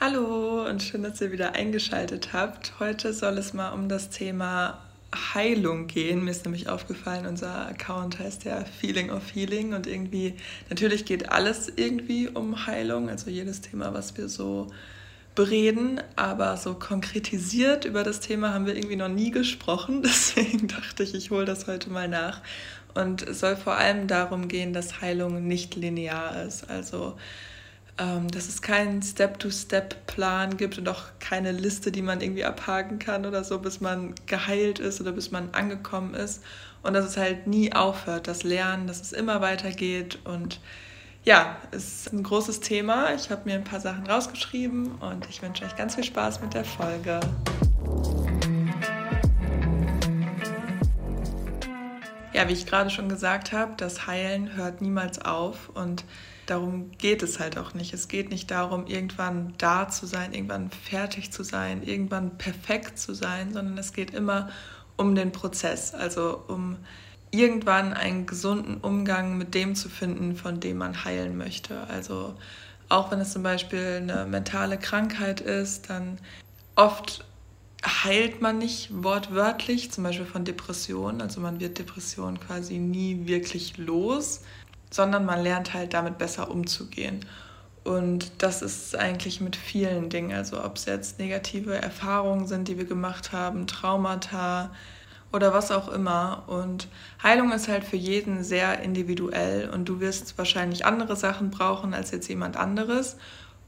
Hallo und schön, dass ihr wieder eingeschaltet habt. Heute soll es mal um das Thema Heilung gehen. Mir ist nämlich aufgefallen, unser Account heißt ja Feeling of Healing und irgendwie, natürlich geht alles irgendwie um Heilung, also jedes Thema, was wir so bereden, aber so konkretisiert über das Thema haben wir irgendwie noch nie gesprochen. Deswegen dachte ich, ich hole das heute mal nach. Und es soll vor allem darum gehen, dass Heilung nicht linear ist. Also dass es keinen Step-to-Step-Plan gibt und auch keine Liste, die man irgendwie abhaken kann oder so, bis man geheilt ist oder bis man angekommen ist. Und dass es halt nie aufhört, das Lernen, dass es immer weitergeht. Und ja, es ist ein großes Thema. Ich habe mir ein paar Sachen rausgeschrieben und ich wünsche euch ganz viel Spaß mit der Folge. Ja, wie ich gerade schon gesagt habe, das Heilen hört niemals auf und darum geht es halt auch nicht. Es geht nicht darum, irgendwann da zu sein, irgendwann fertig zu sein, irgendwann perfekt zu sein, sondern es geht immer um den Prozess, also um irgendwann einen gesunden Umgang mit dem zu finden, von dem man heilen möchte. Also auch wenn es zum Beispiel eine mentale Krankheit ist, dann oft heilt man nicht wortwörtlich, zum Beispiel von Depressionen. Also man wird Depressionen quasi nie wirklich los sondern man lernt halt damit besser umzugehen. Und das ist eigentlich mit vielen Dingen, also ob es jetzt negative Erfahrungen sind, die wir gemacht haben, Traumata oder was auch immer. Und Heilung ist halt für jeden sehr individuell und du wirst wahrscheinlich andere Sachen brauchen als jetzt jemand anderes.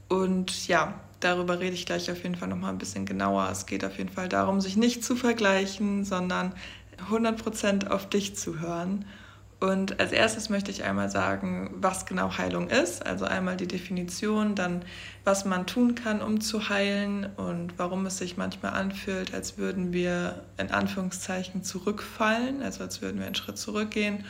Und ja, darüber rede ich gleich auf jeden Fall nochmal ein bisschen genauer. Es geht auf jeden Fall darum, sich nicht zu vergleichen, sondern 100% auf dich zu hören und als erstes möchte ich einmal sagen, was genau Heilung ist. Also einmal die Definition, dann was man tun kann, um zu heilen und warum es sich manchmal anfühlt, als würden wir in Anführungszeichen zurückfallen, also als würden wir einen Schritt zurückgehen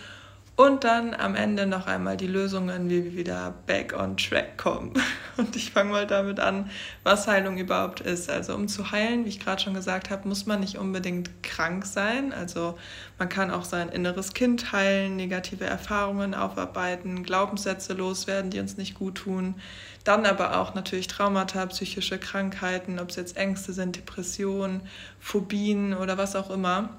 und dann am Ende noch einmal die Lösungen, wie wir wieder back on track kommen. Und ich fange mal damit an, was Heilung überhaupt ist. Also um zu heilen, wie ich gerade schon gesagt habe, muss man nicht unbedingt krank sein. Also man kann auch sein inneres Kind heilen, negative Erfahrungen aufarbeiten, Glaubenssätze loswerden, die uns nicht gut tun. Dann aber auch natürlich Traumata, psychische Krankheiten, ob es jetzt Ängste sind, Depressionen, Phobien oder was auch immer.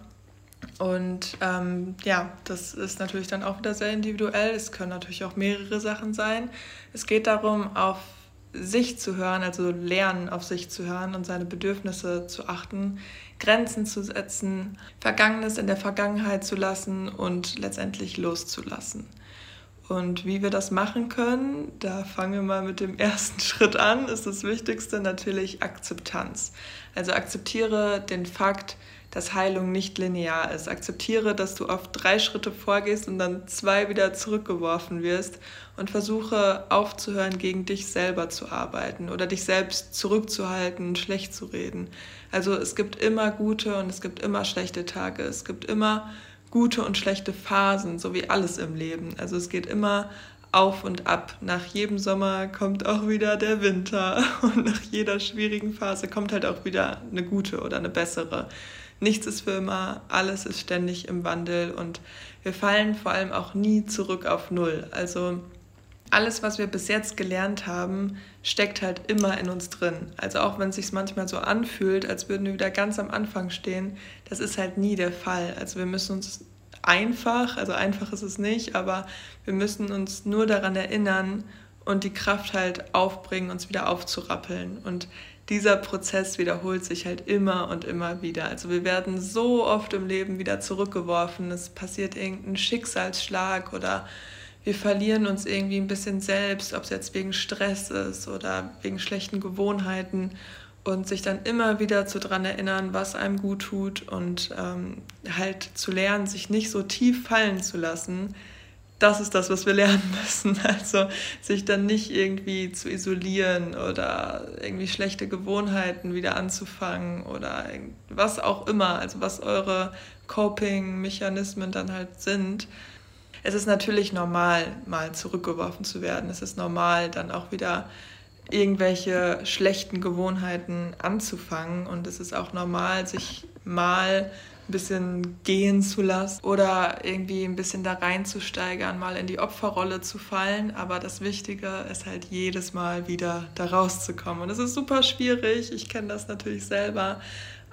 Und ähm, ja, das ist natürlich dann auch wieder sehr individuell. Es können natürlich auch mehrere Sachen sein. Es geht darum, auf sich zu hören, also lernen, auf sich zu hören und seine Bedürfnisse zu achten, Grenzen zu setzen, Vergangenes in der Vergangenheit zu lassen und letztendlich loszulassen. Und wie wir das machen können, da fangen wir mal mit dem ersten Schritt an, ist das Wichtigste natürlich Akzeptanz. Also akzeptiere den Fakt, dass Heilung nicht linear ist. Akzeptiere, dass du auf drei Schritte vorgehst und dann zwei wieder zurückgeworfen wirst und versuche aufzuhören, gegen dich selber zu arbeiten oder dich selbst zurückzuhalten, schlecht zu reden. Also es gibt immer gute und es gibt immer schlechte Tage. Es gibt immer gute und schlechte Phasen, so wie alles im Leben. Also es geht immer auf und ab. Nach jedem Sommer kommt auch wieder der Winter und nach jeder schwierigen Phase kommt halt auch wieder eine gute oder eine bessere nichts ist für immer, alles ist ständig im Wandel und wir fallen vor allem auch nie zurück auf Null. Also alles, was wir bis jetzt gelernt haben, steckt halt immer in uns drin. Also auch wenn es sich manchmal so anfühlt, als würden wir wieder ganz am Anfang stehen, das ist halt nie der Fall. Also wir müssen uns einfach, also einfach ist es nicht, aber wir müssen uns nur daran erinnern und die Kraft halt aufbringen, uns wieder aufzurappeln. Und dieser Prozess wiederholt sich halt immer und immer wieder. Also wir werden so oft im Leben wieder zurückgeworfen, es passiert irgendein Schicksalsschlag oder wir verlieren uns irgendwie ein bisschen selbst, ob es jetzt wegen Stress ist oder wegen schlechten Gewohnheiten und sich dann immer wieder zu dran erinnern, was einem gut tut und ähm, halt zu lernen, sich nicht so tief fallen zu lassen, das ist das, was wir lernen müssen. Also sich dann nicht irgendwie zu isolieren oder irgendwie schlechte Gewohnheiten wieder anzufangen oder was auch immer, also was eure Coping-Mechanismen dann halt sind. Es ist natürlich normal, mal zurückgeworfen zu werden. Es ist normal, dann auch wieder irgendwelche schlechten Gewohnheiten anzufangen. Und es ist auch normal, sich mal ein bisschen gehen zu lassen oder irgendwie ein bisschen da reinzusteigern, mal in die Opferrolle zu fallen. Aber das Wichtige ist halt jedes Mal wieder da rauszukommen. Und es ist super schwierig. Ich kenne das natürlich selber.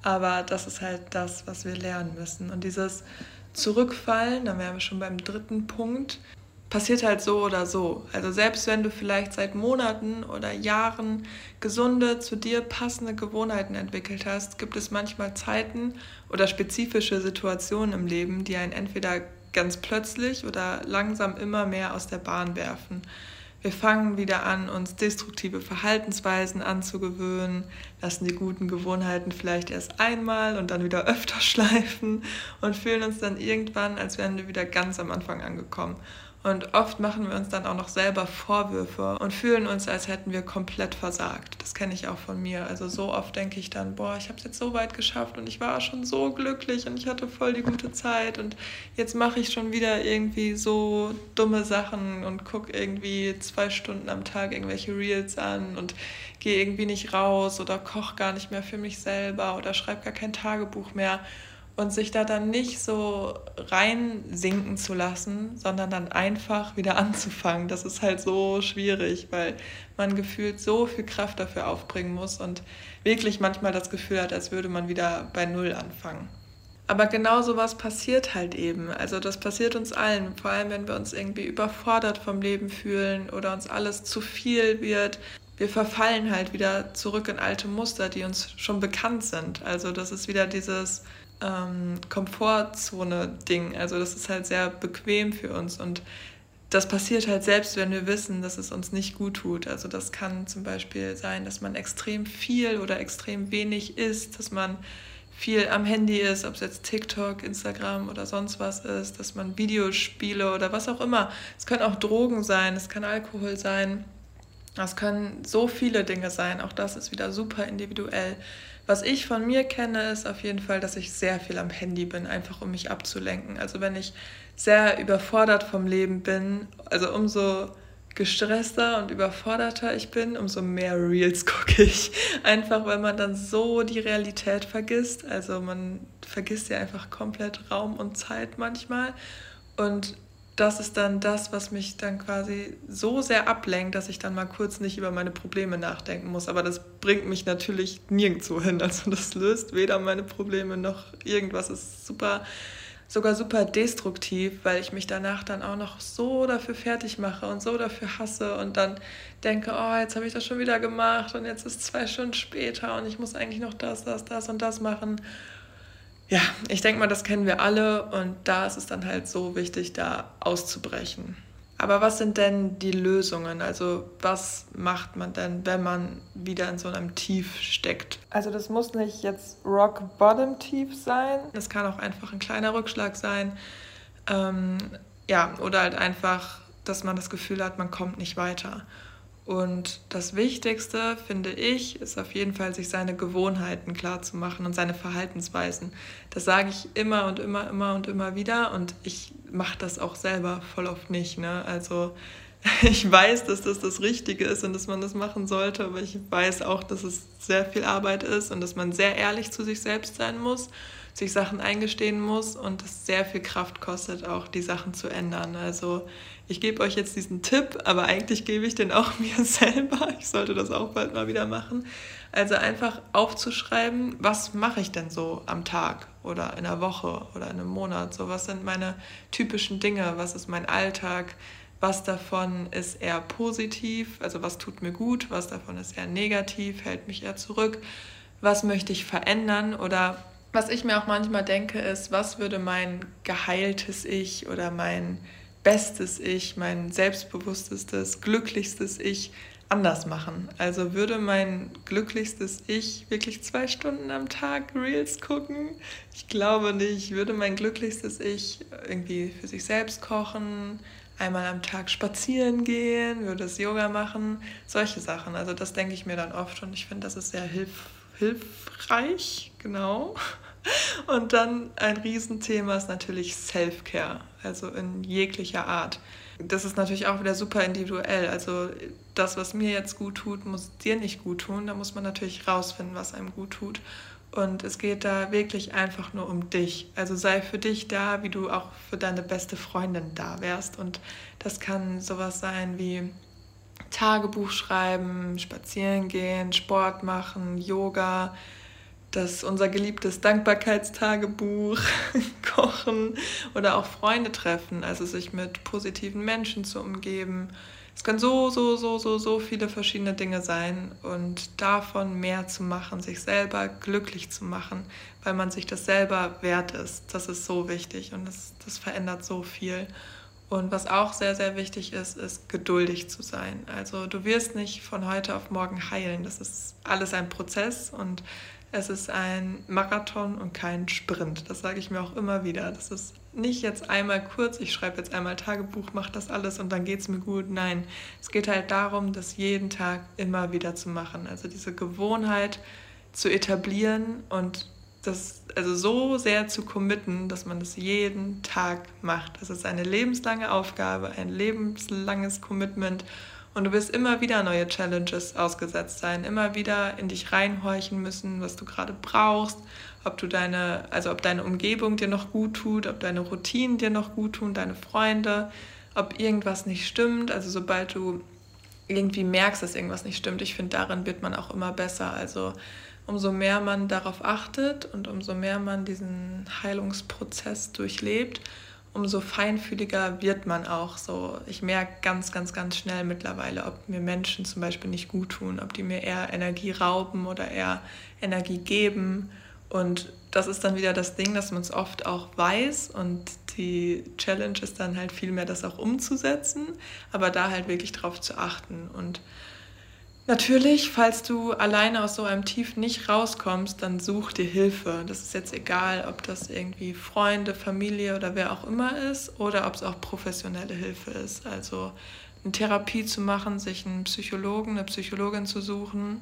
Aber das ist halt das, was wir lernen müssen. Und dieses Zurückfallen, da wären wir schon beim dritten Punkt, passiert halt so oder so. Also selbst wenn du vielleicht seit Monaten oder Jahren gesunde, zu dir passende Gewohnheiten entwickelt hast, gibt es manchmal Zeiten oder spezifische Situationen im Leben, die einen entweder ganz plötzlich oder langsam immer mehr aus der Bahn werfen. Wir fangen wieder an, uns destruktive Verhaltensweisen anzugewöhnen, lassen die guten Gewohnheiten vielleicht erst einmal und dann wieder öfter schleifen und fühlen uns dann irgendwann, als wären wir wieder ganz am Anfang angekommen. Und oft machen wir uns dann auch noch selber Vorwürfe und fühlen uns, als hätten wir komplett versagt. Das kenne ich auch von mir. Also so oft denke ich dann, boah, ich habe es jetzt so weit geschafft und ich war schon so glücklich und ich hatte voll die gute Zeit und jetzt mache ich schon wieder irgendwie so dumme Sachen und gucke irgendwie zwei Stunden am Tag irgendwelche Reels an und gehe irgendwie nicht raus oder koche gar nicht mehr für mich selber oder schreibe gar kein Tagebuch mehr und sich da dann nicht so reinsinken zu lassen, sondern dann einfach wieder anzufangen. Das ist halt so schwierig, weil man gefühlt so viel Kraft dafür aufbringen muss und wirklich manchmal das Gefühl hat, als würde man wieder bei Null anfangen. Aber genau so was passiert halt eben. Also das passiert uns allen, vor allem wenn wir uns irgendwie überfordert vom Leben fühlen oder uns alles zu viel wird. Wir verfallen halt wieder zurück in alte Muster, die uns schon bekannt sind. Also das ist wieder dieses ähm, Komfortzone-Ding. Also das ist halt sehr bequem für uns und das passiert halt selbst, wenn wir wissen, dass es uns nicht gut tut. Also das kann zum Beispiel sein, dass man extrem viel oder extrem wenig isst, dass man viel am Handy ist, ob es jetzt TikTok, Instagram oder sonst was ist, dass man Videospiele oder was auch immer. Es können auch Drogen sein, es kann Alkohol sein. Es können so viele Dinge sein. Auch das ist wieder super individuell. Was ich von mir kenne, ist auf jeden Fall, dass ich sehr viel am Handy bin, einfach um mich abzulenken. Also wenn ich sehr überfordert vom Leben bin, also umso gestresster und überforderter ich bin, umso mehr Reels gucke ich. Einfach weil man dann so die Realität vergisst. Also man vergisst ja einfach komplett Raum und Zeit manchmal. Und das ist dann das, was mich dann quasi so sehr ablenkt, dass ich dann mal kurz nicht über meine Probleme nachdenken muss. Aber das bringt mich natürlich nirgendwo hin. Also das löst weder meine Probleme noch irgendwas. Das ist super, sogar super destruktiv, weil ich mich danach dann auch noch so dafür fertig mache und so dafür hasse und dann denke, oh, jetzt habe ich das schon wieder gemacht und jetzt ist zwei Stunden später und ich muss eigentlich noch das, das, das und das machen. Ja, ich denke mal, das kennen wir alle und da ist es dann halt so wichtig, da auszubrechen. Aber was sind denn die Lösungen? Also was macht man denn, wenn man wieder in so einem Tief steckt? Also das muss nicht jetzt Rock Bottom Tief sein. Es kann auch einfach ein kleiner Rückschlag sein. Ähm, ja, oder halt einfach, dass man das Gefühl hat, man kommt nicht weiter. Und das Wichtigste, finde ich, ist auf jeden Fall, sich seine Gewohnheiten klar zu machen und seine Verhaltensweisen. Das sage ich immer und immer, immer und immer wieder und ich mache das auch selber voll oft nicht. Ne? Also ich weiß, dass das das Richtige ist und dass man das machen sollte, aber ich weiß auch, dass es sehr viel Arbeit ist und dass man sehr ehrlich zu sich selbst sein muss, sich Sachen eingestehen muss und es sehr viel Kraft kostet, auch die Sachen zu ändern. Also ich gebe euch jetzt diesen Tipp, aber eigentlich gebe ich den auch mir selber. Ich sollte das auch bald mal wieder machen. Also einfach aufzuschreiben, was mache ich denn so am Tag oder in der Woche oder in einem Monat? So, was sind meine typischen Dinge? Was ist mein Alltag? Was davon ist eher positiv? Also was tut mir gut? Was davon ist eher negativ? Hält mich eher zurück? Was möchte ich verändern? Oder was ich mir auch manchmal denke, ist, was würde mein geheiltes Ich oder mein bestes Ich, mein selbstbewusstes, glücklichstes Ich anders machen. Also würde mein glücklichstes Ich wirklich zwei Stunden am Tag Reels gucken? Ich glaube nicht. Würde mein glücklichstes Ich irgendwie für sich selbst kochen, einmal am Tag spazieren gehen, würde es Yoga machen, solche Sachen. Also das denke ich mir dann oft und ich finde, das ist sehr hilf hilfreich, genau. Und dann ein Riesenthema ist natürlich Self-Care, also in jeglicher Art. Das ist natürlich auch wieder super individuell. Also das, was mir jetzt gut tut, muss dir nicht gut tun. Da muss man natürlich rausfinden, was einem gut tut. Und es geht da wirklich einfach nur um dich. Also sei für dich da, wie du auch für deine beste Freundin da wärst. Und das kann sowas sein wie Tagebuch schreiben, spazieren gehen, Sport machen, Yoga, das unser geliebtes Dankbarkeitstagebuch, kochen oder auch Freunde treffen, also sich mit positiven Menschen zu umgeben es können so, so, so, so, so viele verschiedene Dinge sein und davon mehr zu machen, sich selber glücklich zu machen, weil man sich das selber wert ist. Das ist so wichtig und das, das verändert so viel. Und was auch sehr, sehr wichtig ist, ist geduldig zu sein. Also du wirst nicht von heute auf morgen heilen. Das ist alles ein Prozess und es ist ein Marathon und kein Sprint. Das sage ich mir auch immer wieder. Das ist nicht jetzt einmal kurz, ich schreibe jetzt einmal Tagebuch, mache das alles und dann geht es mir gut. Nein, es geht halt darum, das jeden Tag immer wieder zu machen. Also diese Gewohnheit zu etablieren und das also so sehr zu committen, dass man das jeden Tag macht. Das ist eine lebenslange Aufgabe, ein lebenslanges Commitment und du wirst immer wieder neue Challenges ausgesetzt sein, immer wieder in dich reinhorchen müssen, was du gerade brauchst, ob du deine, also ob deine Umgebung dir noch gut tut, ob deine Routinen dir noch gut tun, deine Freunde, ob irgendwas nicht stimmt. Also sobald du irgendwie merkst, dass irgendwas nicht stimmt, ich finde, darin wird man auch immer besser. Also umso mehr man darauf achtet und umso mehr man diesen Heilungsprozess durchlebt, umso feinfühliger wird man auch so. Ich merke ganz, ganz, ganz schnell mittlerweile, ob mir Menschen zum Beispiel nicht gut tun, ob die mir eher Energie rauben oder eher Energie geben. Und das ist dann wieder das Ding, dass man es oft auch weiß und die Challenge ist dann halt vielmehr, das auch umzusetzen, aber da halt wirklich drauf zu achten. Und Natürlich, falls du alleine aus so einem Tief nicht rauskommst, dann such dir Hilfe. Das ist jetzt egal, ob das irgendwie Freunde, Familie oder wer auch immer ist oder ob es auch professionelle Hilfe ist. Also eine Therapie zu machen, sich einen Psychologen, eine Psychologin zu suchen.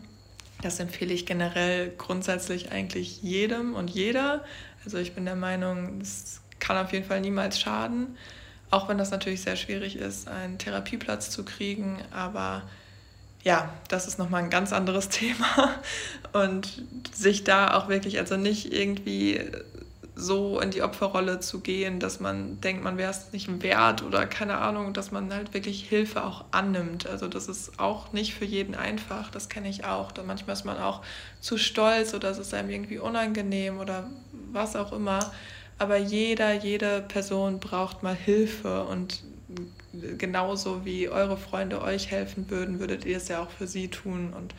Das empfehle ich generell grundsätzlich eigentlich jedem und jeder. Also ich bin der Meinung, es kann auf jeden Fall niemals schaden, auch wenn das natürlich sehr schwierig ist, einen Therapieplatz zu kriegen, aber ja, das ist nochmal ein ganz anderes Thema. Und sich da auch wirklich, also nicht irgendwie so in die Opferrolle zu gehen, dass man denkt, man wäre es nicht wert oder keine Ahnung, dass man halt wirklich Hilfe auch annimmt. Also das ist auch nicht für jeden einfach, das kenne ich auch. Da manchmal ist man auch zu stolz oder es ist einem irgendwie unangenehm oder was auch immer. Aber jeder, jede Person braucht mal Hilfe und genauso wie eure Freunde euch helfen würden, würdet ihr es ja auch für sie tun und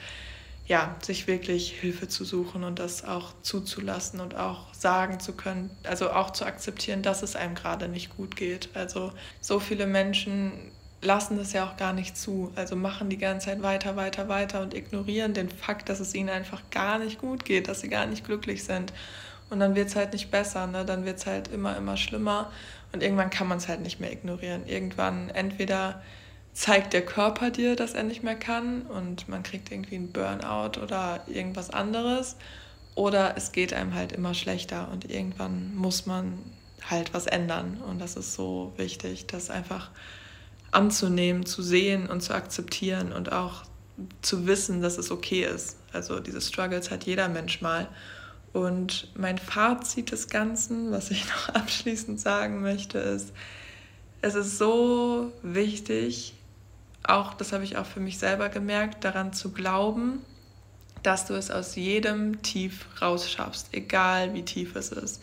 ja, sich wirklich Hilfe zu suchen und das auch zuzulassen und auch sagen zu können, also auch zu akzeptieren, dass es einem gerade nicht gut geht. Also so viele Menschen lassen das ja auch gar nicht zu, also machen die ganze Zeit weiter, weiter, weiter und ignorieren den Fakt, dass es ihnen einfach gar nicht gut geht, dass sie gar nicht glücklich sind. Und dann wird es halt nicht besser, ne? dann wird es halt immer, immer schlimmer. Und irgendwann kann man es halt nicht mehr ignorieren. Irgendwann entweder zeigt der Körper dir, dass er nicht mehr kann und man kriegt irgendwie einen Burnout oder irgendwas anderes. Oder es geht einem halt immer schlechter und irgendwann muss man halt was ändern. Und das ist so wichtig, das einfach anzunehmen, zu sehen und zu akzeptieren und auch zu wissen, dass es okay ist. Also diese Struggles hat jeder Mensch mal. Und mein Fazit des Ganzen, was ich noch abschließend sagen möchte, ist, es ist so wichtig, auch das habe ich auch für mich selber gemerkt, daran zu glauben, dass du es aus jedem Tief rausschaffst, egal wie tief es ist.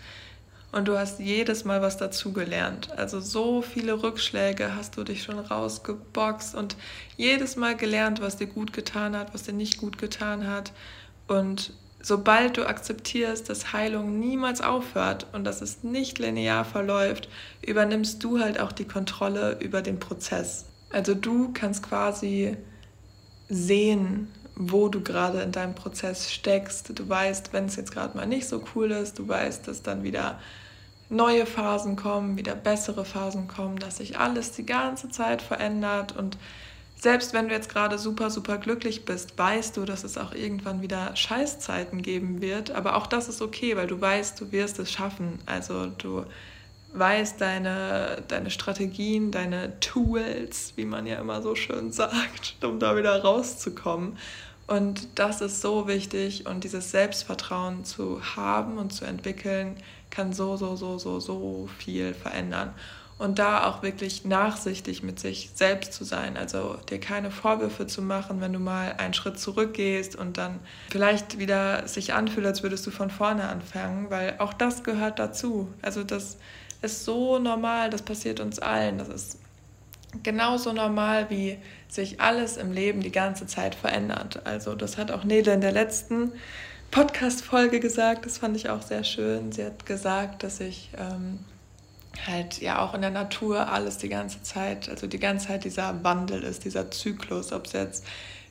Und du hast jedes Mal was dazugelernt. Also so viele Rückschläge hast du dich schon rausgeboxt und jedes Mal gelernt, was dir gut getan hat, was dir nicht gut getan hat. Und sobald du akzeptierst, dass Heilung niemals aufhört und dass es nicht linear verläuft, übernimmst du halt auch die Kontrolle über den Prozess. Also du kannst quasi sehen, wo du gerade in deinem Prozess steckst. Du weißt, wenn es jetzt gerade mal nicht so cool ist, du weißt, dass dann wieder neue Phasen kommen, wieder bessere Phasen kommen, dass sich alles die ganze Zeit verändert und selbst wenn du jetzt gerade super, super glücklich bist, weißt du, dass es auch irgendwann wieder Scheißzeiten geben wird. Aber auch das ist okay, weil du weißt, du wirst es schaffen. Also du weißt deine, deine Strategien, deine Tools, wie man ja immer so schön sagt, um da wieder rauszukommen. Und das ist so wichtig und dieses Selbstvertrauen zu haben und zu entwickeln, kann so, so, so, so, so viel verändern. Und da auch wirklich nachsichtig mit sich selbst zu sein. Also dir keine Vorwürfe zu machen, wenn du mal einen Schritt zurückgehst und dann vielleicht wieder sich anfühlt, als würdest du von vorne anfangen, weil auch das gehört dazu. Also das ist so normal, das passiert uns allen. Das ist genauso normal, wie sich alles im Leben die ganze Zeit verändert. Also das hat auch Nele in der letzten Podcast-Folge gesagt, das fand ich auch sehr schön. Sie hat gesagt, dass ich ähm, halt ja auch in der Natur alles die ganze Zeit, also die ganze Zeit dieser Wandel ist, dieser Zyklus, ob es jetzt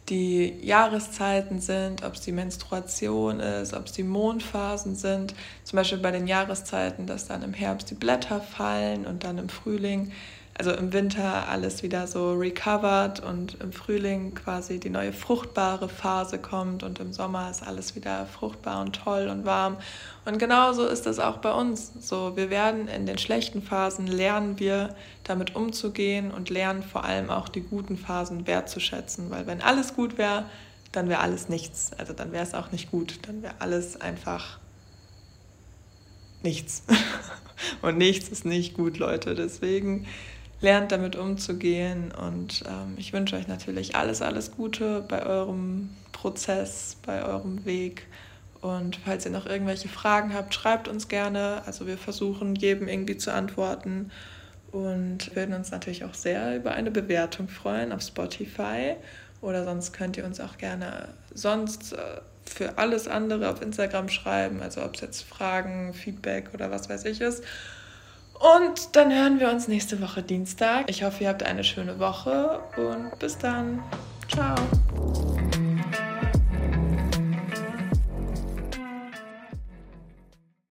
die Jahreszeiten sind, ob es die Menstruation ist, ob es die Mondphasen sind. Zum Beispiel bei den Jahreszeiten, dass dann im Herbst die Blätter fallen und dann im Frühling also im Winter alles wieder so recovered und im Frühling quasi die neue fruchtbare Phase kommt und im Sommer ist alles wieder fruchtbar und toll und warm. Und genauso ist das auch bei uns. So, wir werden in den schlechten Phasen lernen wir damit umzugehen und lernen vor allem auch die guten Phasen wertzuschätzen, weil wenn alles gut wäre, dann wäre alles nichts. Also dann wäre es auch nicht gut, dann wäre alles einfach nichts. und nichts ist nicht gut, Leute. Deswegen lernt damit umzugehen. Und ähm, ich wünsche euch natürlich alles, alles Gute bei eurem Prozess, bei eurem Weg. Und falls ihr noch irgendwelche Fragen habt, schreibt uns gerne. Also wir versuchen jedem irgendwie zu antworten und würden uns natürlich auch sehr über eine Bewertung freuen auf Spotify. Oder sonst könnt ihr uns auch gerne sonst äh, für alles andere auf Instagram schreiben. Also ob es jetzt Fragen, Feedback oder was weiß ich ist. Und dann hören wir uns nächste Woche Dienstag. Ich hoffe, ihr habt eine schöne Woche und bis dann. Ciao.